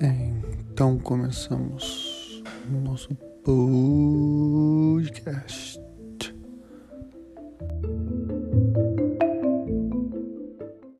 Então começamos o nosso podcast.